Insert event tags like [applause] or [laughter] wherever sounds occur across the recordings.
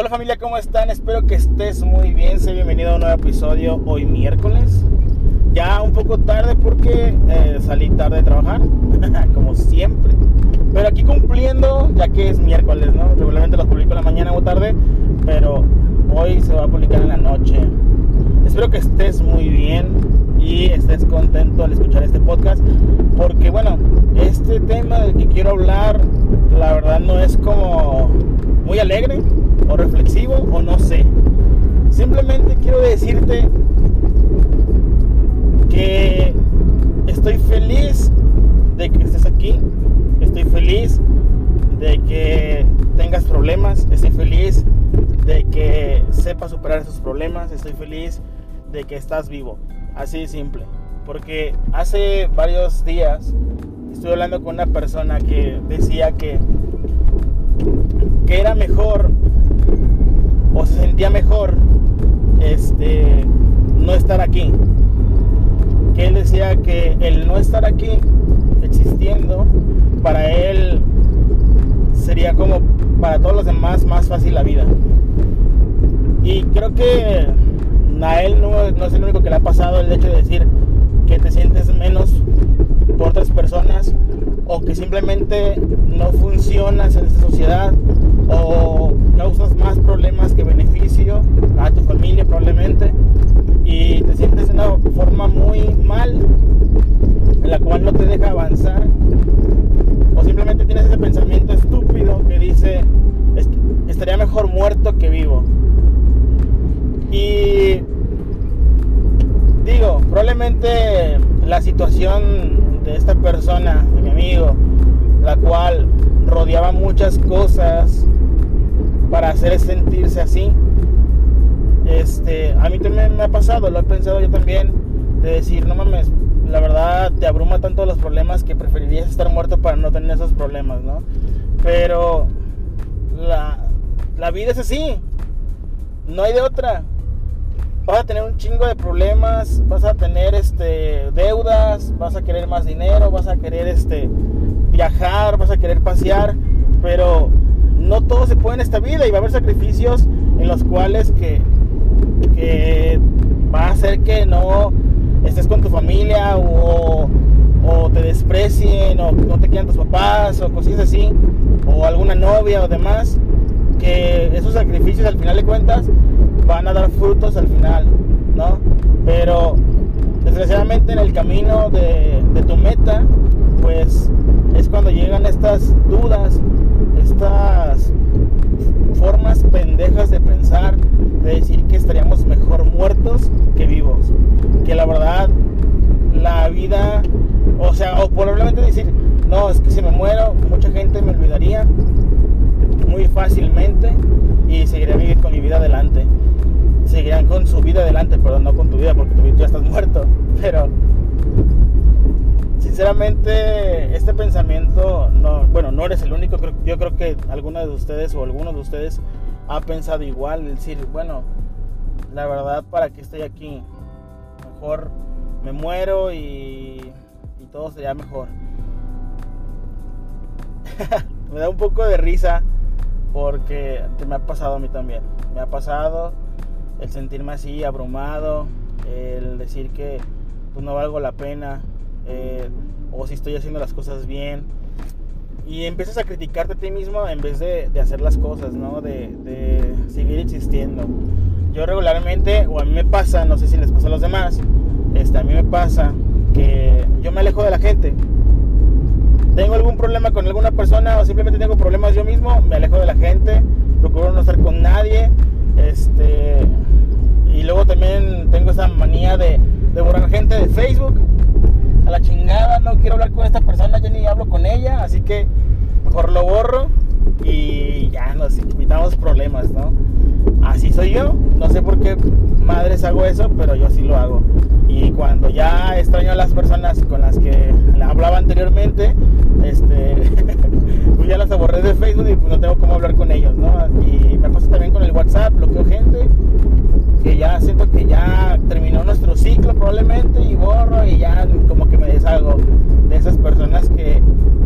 Hola familia, ¿cómo están? Espero que estés muy bien. Sé bienvenido a un nuevo episodio hoy miércoles. Ya un poco tarde porque eh, salí tarde de trabajar, [laughs] como siempre. Pero aquí cumpliendo, ya que es miércoles, ¿no? Regularmente los publico en la mañana o tarde, pero hoy se va a publicar en la noche. Espero que estés muy bien y estés contento al escuchar este podcast, porque bueno, este tema del que quiero hablar, la verdad no es como muy alegre o reflexivo o no sé. Simplemente quiero decirte que estoy feliz de que estés aquí, estoy feliz de que tengas problemas, estoy feliz de que sepas superar esos problemas, estoy feliz de que estás vivo, así de simple. Porque hace varios días estuve hablando con una persona que decía que, que era mejor o se sentía mejor este, no estar aquí. Que él decía que el no estar aquí existiendo, para él sería como para todos los demás más fácil la vida. Y creo que a él no, no es el único que le ha pasado el hecho de decir que te sientes menos por otras personas o que simplemente no funcionas en esta sociedad o causas más problemas que beneficio a tu familia probablemente y te sientes de una forma muy mal en la cual no te deja avanzar o simplemente tienes ese pensamiento estúpido que dice estaría mejor muerto que vivo y digo probablemente la situación de esta persona de mi amigo la cual rodeaba muchas cosas para hacer sentirse así. Este, a mí también me ha pasado, lo he pensado yo también, de decir, no mames, la verdad te abruma tanto los problemas que preferirías estar muerto para no tener esos problemas, ¿no? Pero la, la vida es así, no hay de otra. Vas a tener un chingo de problemas, vas a tener este, deudas, vas a querer más dinero, vas a querer este, viajar, vas a querer pasear, pero se puede en esta vida y va a haber sacrificios en los cuales que, va a hacer que no estés con tu familia o, te desprecien o no te quieran tus papás o cosas así o alguna novia o demás que esos sacrificios al final de cuentas van a dar frutos al final no pero desgraciadamente en el camino de, de tu meta pues es cuando llegan estas dudas estas formas pendejas de pensar, de decir que estaríamos mejor muertos que vivos. Que la verdad, la vida, o sea, o probablemente decir, no, es que si me muero, mucha gente me olvidaría muy fácilmente y seguiría vivir con mi vida adelante. Seguirían con su vida adelante, perdón, no con tu vida, porque tú ya estás muerto. [laughs] Pero sinceramente este pensamiento, no, eres el único, yo creo que alguna de ustedes o alguno de ustedes ha pensado igual, decir, bueno, la verdad, ¿para que estoy aquí? Mejor me muero y, y todo sería mejor. [laughs] me da un poco de risa porque me ha pasado a mí también. Me ha pasado el sentirme así, abrumado, el decir que pues, no valgo la pena, eh, o si estoy haciendo las cosas bien. Y empiezas a criticarte a ti mismo en vez de, hacer las cosas, ¿no? De, seguir existiendo. Yo regularmente, o a mí me pasa, no sé si les pasa a los demás, este, a mí me pasa que yo me alejo de la gente. Tengo algún problema con alguna persona o simplemente tengo problemas yo mismo, me alejo de la gente, procuro no estar con nadie. Este, y luego también tengo esa manía de, de borrar gente de Facebook a la chingada, no quiero hablar con esta persona, yo ni hablo con ella, mejor lo borro y ya nos evitamos problemas, ¿no? Así soy yo, no sé por qué madres hago eso, pero yo así lo hago. Y cuando ya extraño a las personas con las que hablaba anteriormente, este, [laughs] pues ya las borré de Facebook y pues no tengo cómo hablar con ellos, ¿no? Y me pasa también con el WhatsApp, bloqueo gente que ya siento que ya terminó nuestro ciclo probablemente y borro y ya como que me deshago de esas personas que,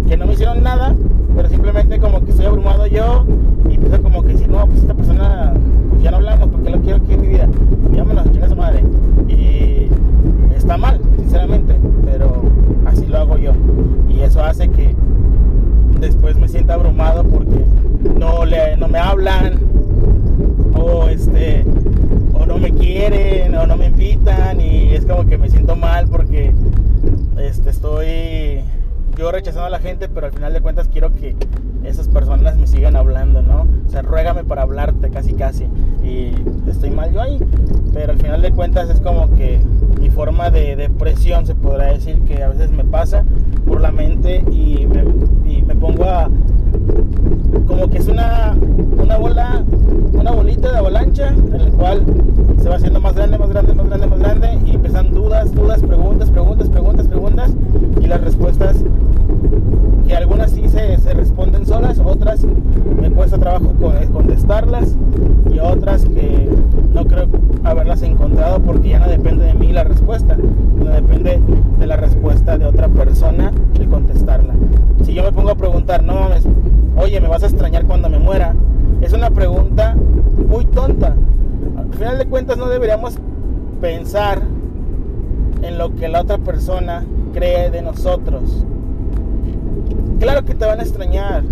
que no me hicieron nada, pero simplemente como que estoy abrumado yo y pienso como que si no, pues esta persona, pues ya no hablamos porque lo quiero aquí en mi vida. Y vámonos, su madre. Y está mal, sinceramente, pero así lo hago yo. Y eso hace que después me sienta abrumado porque no, le, no me hablan o este o no me quieren o no me invitan y es como que me siento mal porque este, estoy yo rechazando a la gente, pero al final de cuentas quiero que esas personas me sigan hablando, ¿no? O sea, ruégame para hablarte casi casi. Y estoy mal yo ahí. Pero al final de cuentas es como que mi forma de depresión, se podrá decir, que a veces me pasa por la mente y me, y me pongo a... Como que es una, una bola, una bolita de avalancha en el cual se va haciendo más grande, más grande, más grande, más grande y empiezan dudas, dudas, preguntas, preguntas, preguntas, preguntas y las respuestas que algunas sí se, se responden solas, otras me cuesta trabajo contestarlas y otras que creo haberlas encontrado porque ya no depende de mí la respuesta, no depende de la respuesta de otra persona el contestarla. Si yo me pongo a preguntar, no mames, oye, ¿me vas a extrañar cuando me muera? Es una pregunta muy tonta, al final de cuentas no deberíamos pensar en lo que la otra persona cree de nosotros. Claro que te van a extrañar,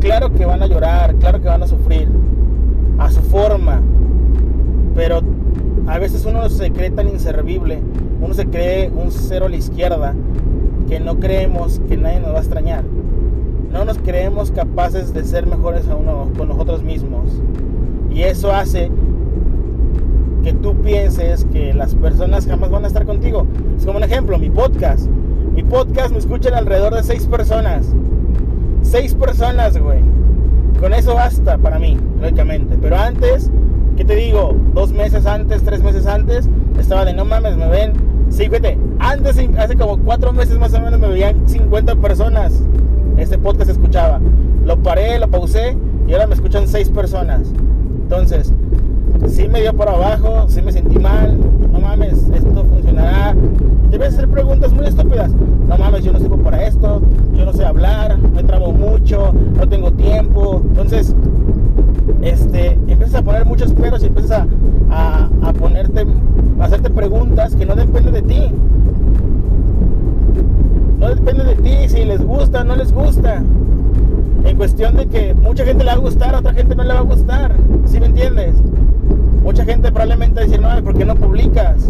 claro que van a llorar, claro que van a sufrir, a su forma, pero a veces uno se cree tan inservible, uno se cree un cero a la izquierda, que no creemos que nadie nos va a extrañar. No nos creemos capaces de ser mejores a uno con nosotros mismos. Y eso hace que tú pienses que las personas jamás van a estar contigo. Es como un ejemplo, mi podcast. Mi podcast me escuchan alrededor de seis personas. Seis personas, güey. Con eso basta para mí, lógicamente. Pero antes, ¿qué te digo? Dos meses antes, tres meses antes, estaba de no mames, me ven. Sí, fíjate, antes, hace como cuatro meses más o menos, me veían 50 personas. Este podcast escuchaba. Lo paré, lo pausé y ahora me escuchan seis personas. Entonces, sí me dio por abajo, sí me sentí mal, no mames, esto funcionará. Debes hacer preguntas muy estúpidas. No mames, yo no sirvo para esto, yo no sé hablar, me trabo mucho, no tengo tiempo. Entonces, este, empiezas a poner muchos peros y empiezas a, a, ponerte, a hacerte preguntas que no dependen de ti. No depende de ti si les gusta o no les gusta. En cuestión de que mucha gente le va a gustar, a otra gente no le va a gustar. ¿Sí me entiendes? Mucha gente probablemente decir, no, ¿por qué no publicas?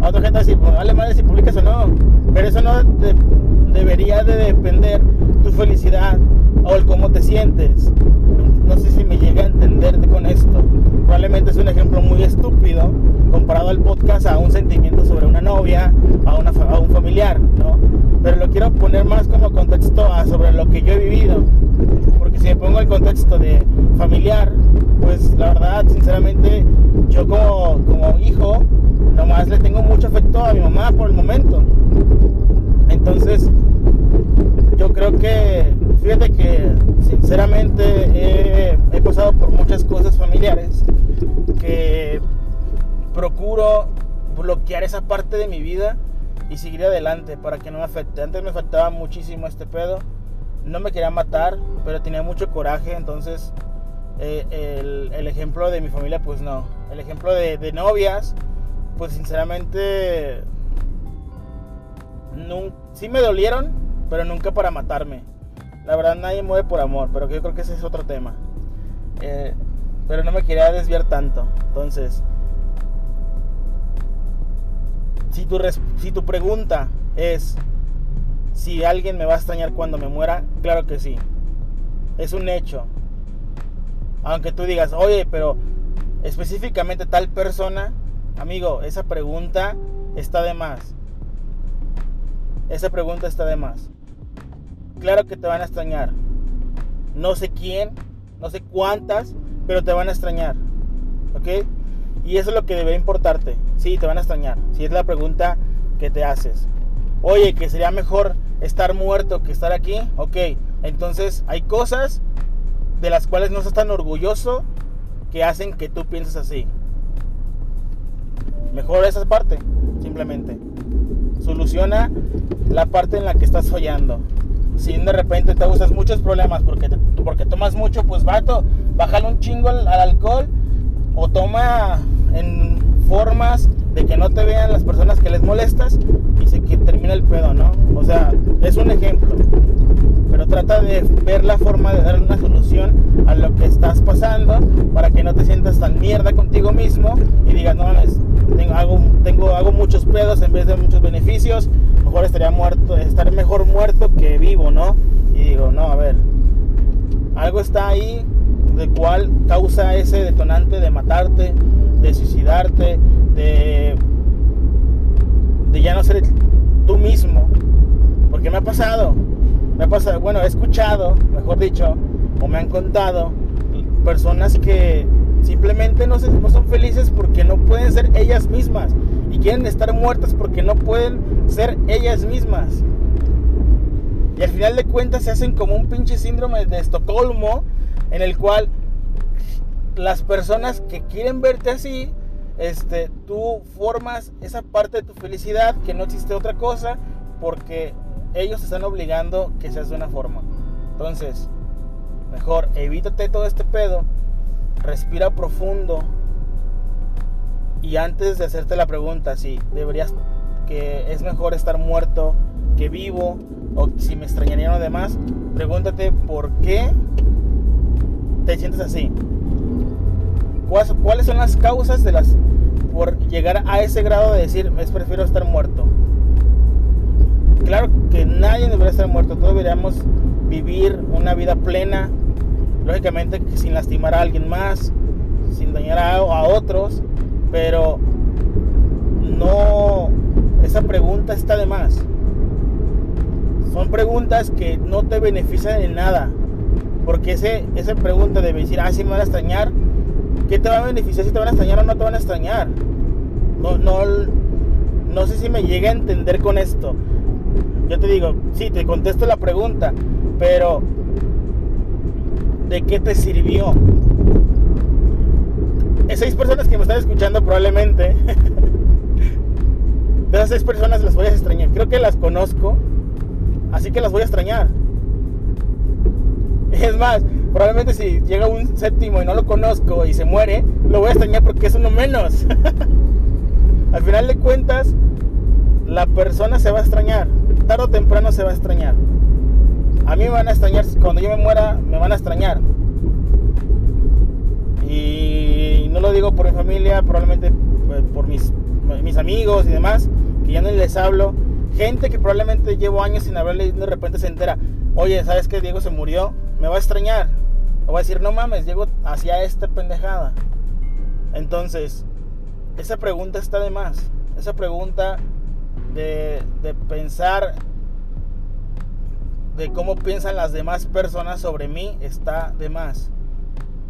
A otra gente va a decir, pues vale madre si publicas o no. Pero eso no debería de depender tu felicidad cómo te sientes. No sé si me llega a entenderte con esto. Probablemente es un ejemplo muy estúpido comparado al podcast a un sentimiento sobre una novia, a, un familiar, ¿no? Pero lo quiero poner más como contexto sobre lo que yo he vivido. Porque si me pongo el contexto de familiar, pues la verdad, sinceramente, yo como, como hijo, nomás le tengo mucho afecto a mi mamá por el momento. Entonces, yo creo que, fíjate que sinceramente he, pasado por muchas cosas familiares que procuro bloquear esa parte de mi vida y seguir adelante para que no me afecte. Antes me afectaba muchísimo este pedo. No me quería matar, pero tenía mucho coraje, entonces eh, el, ejemplo de mi familia, pues no. El ejemplo de, novias, pues sinceramente, sí me dolieron, pero nunca para matarme. La verdad nadie mueve por amor, pero yo creo que ese es otro tema. Eh, pero no me quería desviar tanto. Entonces, si tu, si tu pregunta es si alguien me va a extrañar cuando me muera, claro que sí. Es un hecho. Aunque tú digas, oye, pero específicamente tal persona, amigo, esa pregunta está de más. Esa pregunta está de más. Claro que te van a extrañar. No sé quién, no sé cuántas, pero te van a extrañar. ¿Ok? Y eso es lo que debe importarte. Sí, te van a extrañar. Si es la pregunta que te haces. Oye, que sería mejor estar muerto que estar aquí. Ok, entonces hay cosas de las cuales no estás tan orgulloso que hacen que tú pienses así. Mejor esa parte, simplemente. Soluciona la parte en la que estás follando. Si de repente te gustas muchos problemas porque, porque tomas mucho, pues vato, bájale un chingo al, alcohol o toma en formas de que no te vean las personas que les molestas y se que termina el pedo, ¿no? O sea, es un ejemplo. trata de ver la forma de dar una solución a lo que estás pasando para que no te sientas tan mierda contigo mismo y digas, no, tengo, hago, tengo, hago muchos pedos en vez de muchos beneficios, mejor estaría muerto, estar mejor muerto que vivo, ¿no? Y digo, no, a ver, algo está ahí de cual causa ese detonante de matarte, de suicidarte, de, de ya no ser tú mismo. Porque me ha pasado, me ha pasado, bueno, he escuchado, mejor dicho, o me han contado personas que simplemente no, no son felices porque no pueden ser ellas mismas y quieren estar muertas porque no pueden ser ellas mismas. Y al final de cuentas se hacen como un pinche síndrome de Estocolmo en el cual las personas que quieren verte así, este, tú formas esa parte de tu felicidad que no existe otra cosa porque ellos te están obligando que seas de una forma. Entonces, mejor evítate todo este pedo, respira profundo y antes de hacerte la pregunta si deberías que es mejor estar muerto que vivo o si me extrañarían los demás, pregúntate por qué te sientes así. ¿Cuáles son las causas de las por llegar a ese grado de decir, es prefiero estar muerto? Claro que nadie debería estar muerto, todos deberíamos vivir una vida plena, lógicamente sin lastimar a alguien más, sin dañar a otros, pero no, esa pregunta está de más. Son preguntas que no te benefician en nada. Porque ese, esa pregunta de decir, ah, sí me van a extrañar, ¿qué te va a beneficiar si te van a extrañar o no te van a extrañar? No, no, no sé si me llega a entender con esto. Yo te digo, sí, te contesto la pregunta, pero ¿de qué te sirvió? Seis personas que me están escuchando probablemente, [laughs] de esas seis personas las voy a extrañar. Creo que las conozco, así que las voy a extrañar. [laughs] Es más, probablemente si llega un séptimo y no lo conozco y se muere, lo voy a extrañar porque es uno menos. [laughs] Al final de cuentas, la persona se va a extrañar. Tarde o temprano se va a extrañar. A mí me van a extrañar, cuando yo me muera, me van a extrañar. Y no lo digo por mi familia, probablemente pues, por mis amigos y demás, que ya no les hablo. Gente que probablemente llevo años sin hablarle y de repente se entera, oye, ¿sabes que Diego se murió? Me va a extrañar. O va a decir, no mames, llego hacia esta pendejada. Entonces, esa pregunta está de más. Esa pregunta de, de pensar de cómo piensan las demás personas sobre mí está de más.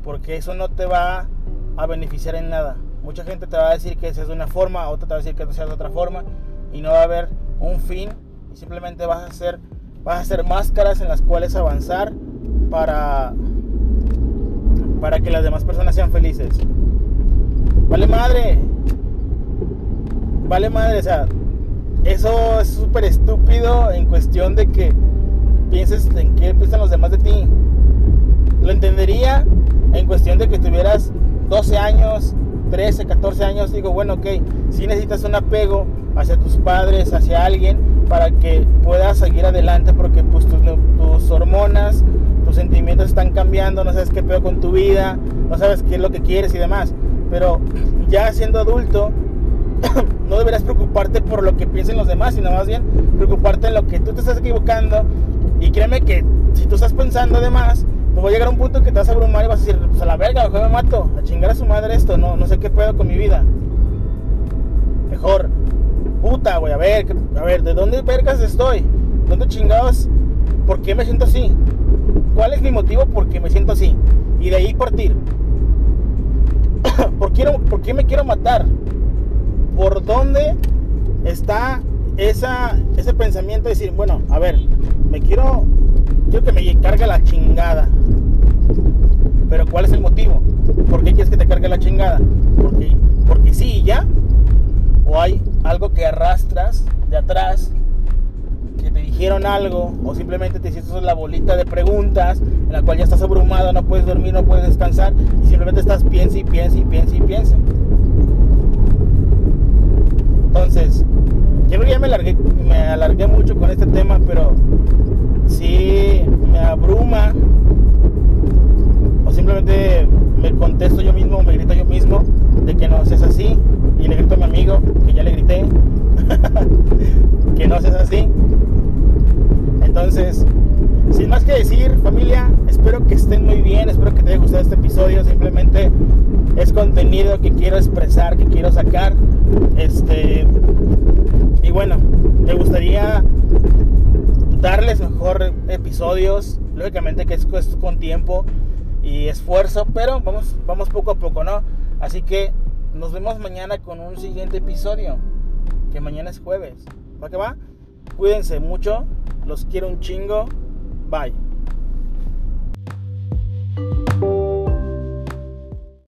Porque eso no te va a beneficiar en nada. Mucha gente te va a decir que seas de una forma, otra te va a decir que seas de otra forma. Y no va a haber un fin. Y simplemente vas a hacer, vas a hacer máscaras en las cuales avanzar para, para que las demás personas sean felices. Vale madre. Vale madre, o sea, eso es súper estúpido en cuestión de que pienses en qué piensan los demás de ti. Lo entendería en cuestión de que tuvieras 12 años, 13, 14 años. Digo, bueno, ok, si necesitas un apego hacia tus padres, hacia alguien, para que puedas seguir adelante, porque pues tus, hormonas, tus sentimientos están cambiando, no sabes qué pedo con tu vida, no sabes qué es lo que quieres y demás. Pero ya siendo adulto, [coughs] no deberías preocuparte por lo que piensen los demás, sino más bien preocuparte en lo que tú te estás equivocando. Y créeme que si tú estás pensando además, pues va a llegar un punto que te vas a abrumar y vas a decir, pues a la verga, mejor me mato, a chingar a su madre esto, no, no sé qué puedo con mi vida. Mejor, puta, güey, a ver, a ver, ¿de dónde vergas estoy? ¿Dónde chingados? ¿Por qué me siento así? ¿Cuál es mi motivo por qué me siento así? Y de ahí partir. [coughs] ¿Por, quiero, ¿Por qué me quiero matar? por dónde está esa, ese pensamiento de decir, bueno, a ver, me quiero, quiero que me cargue la chingada. Pero ¿cuál es el motivo? ¿Por qué quieres que te cargue la chingada? Porque, porque sí y ya. O hay algo que arrastras de atrás, que te dijeron algo, o simplemente te hiciste la bolita de preguntas en la cual ya estás abrumado, no puedes dormir, no puedes descansar, y simplemente estás piensa y piensa y piensa y piensa. Entonces, yo ya me alargué, me alargué mucho con este tema, pero sí me, repente me contesto yo mismo, me grito yo mismo de que no seas así y le grito a mi amigo que ya le grité [laughs] que no seas así. Entonces, sin más que decir, familia, espero que estén muy bien, espero que te haya gustado este episodio. Simplemente es contenido que quiero expresar, que quiero sacar. Este, y bueno, me gustaría darles mejor episodios. Lógicamente que es con tiempo y esfuerzo, pero vamos, vamos poco a poco, ¿no? Así que nos vemos mañana con un siguiente episodio. Que mañana es jueves. ¿Va que va? Cuídense mucho. Los quiero un chingo. Bye.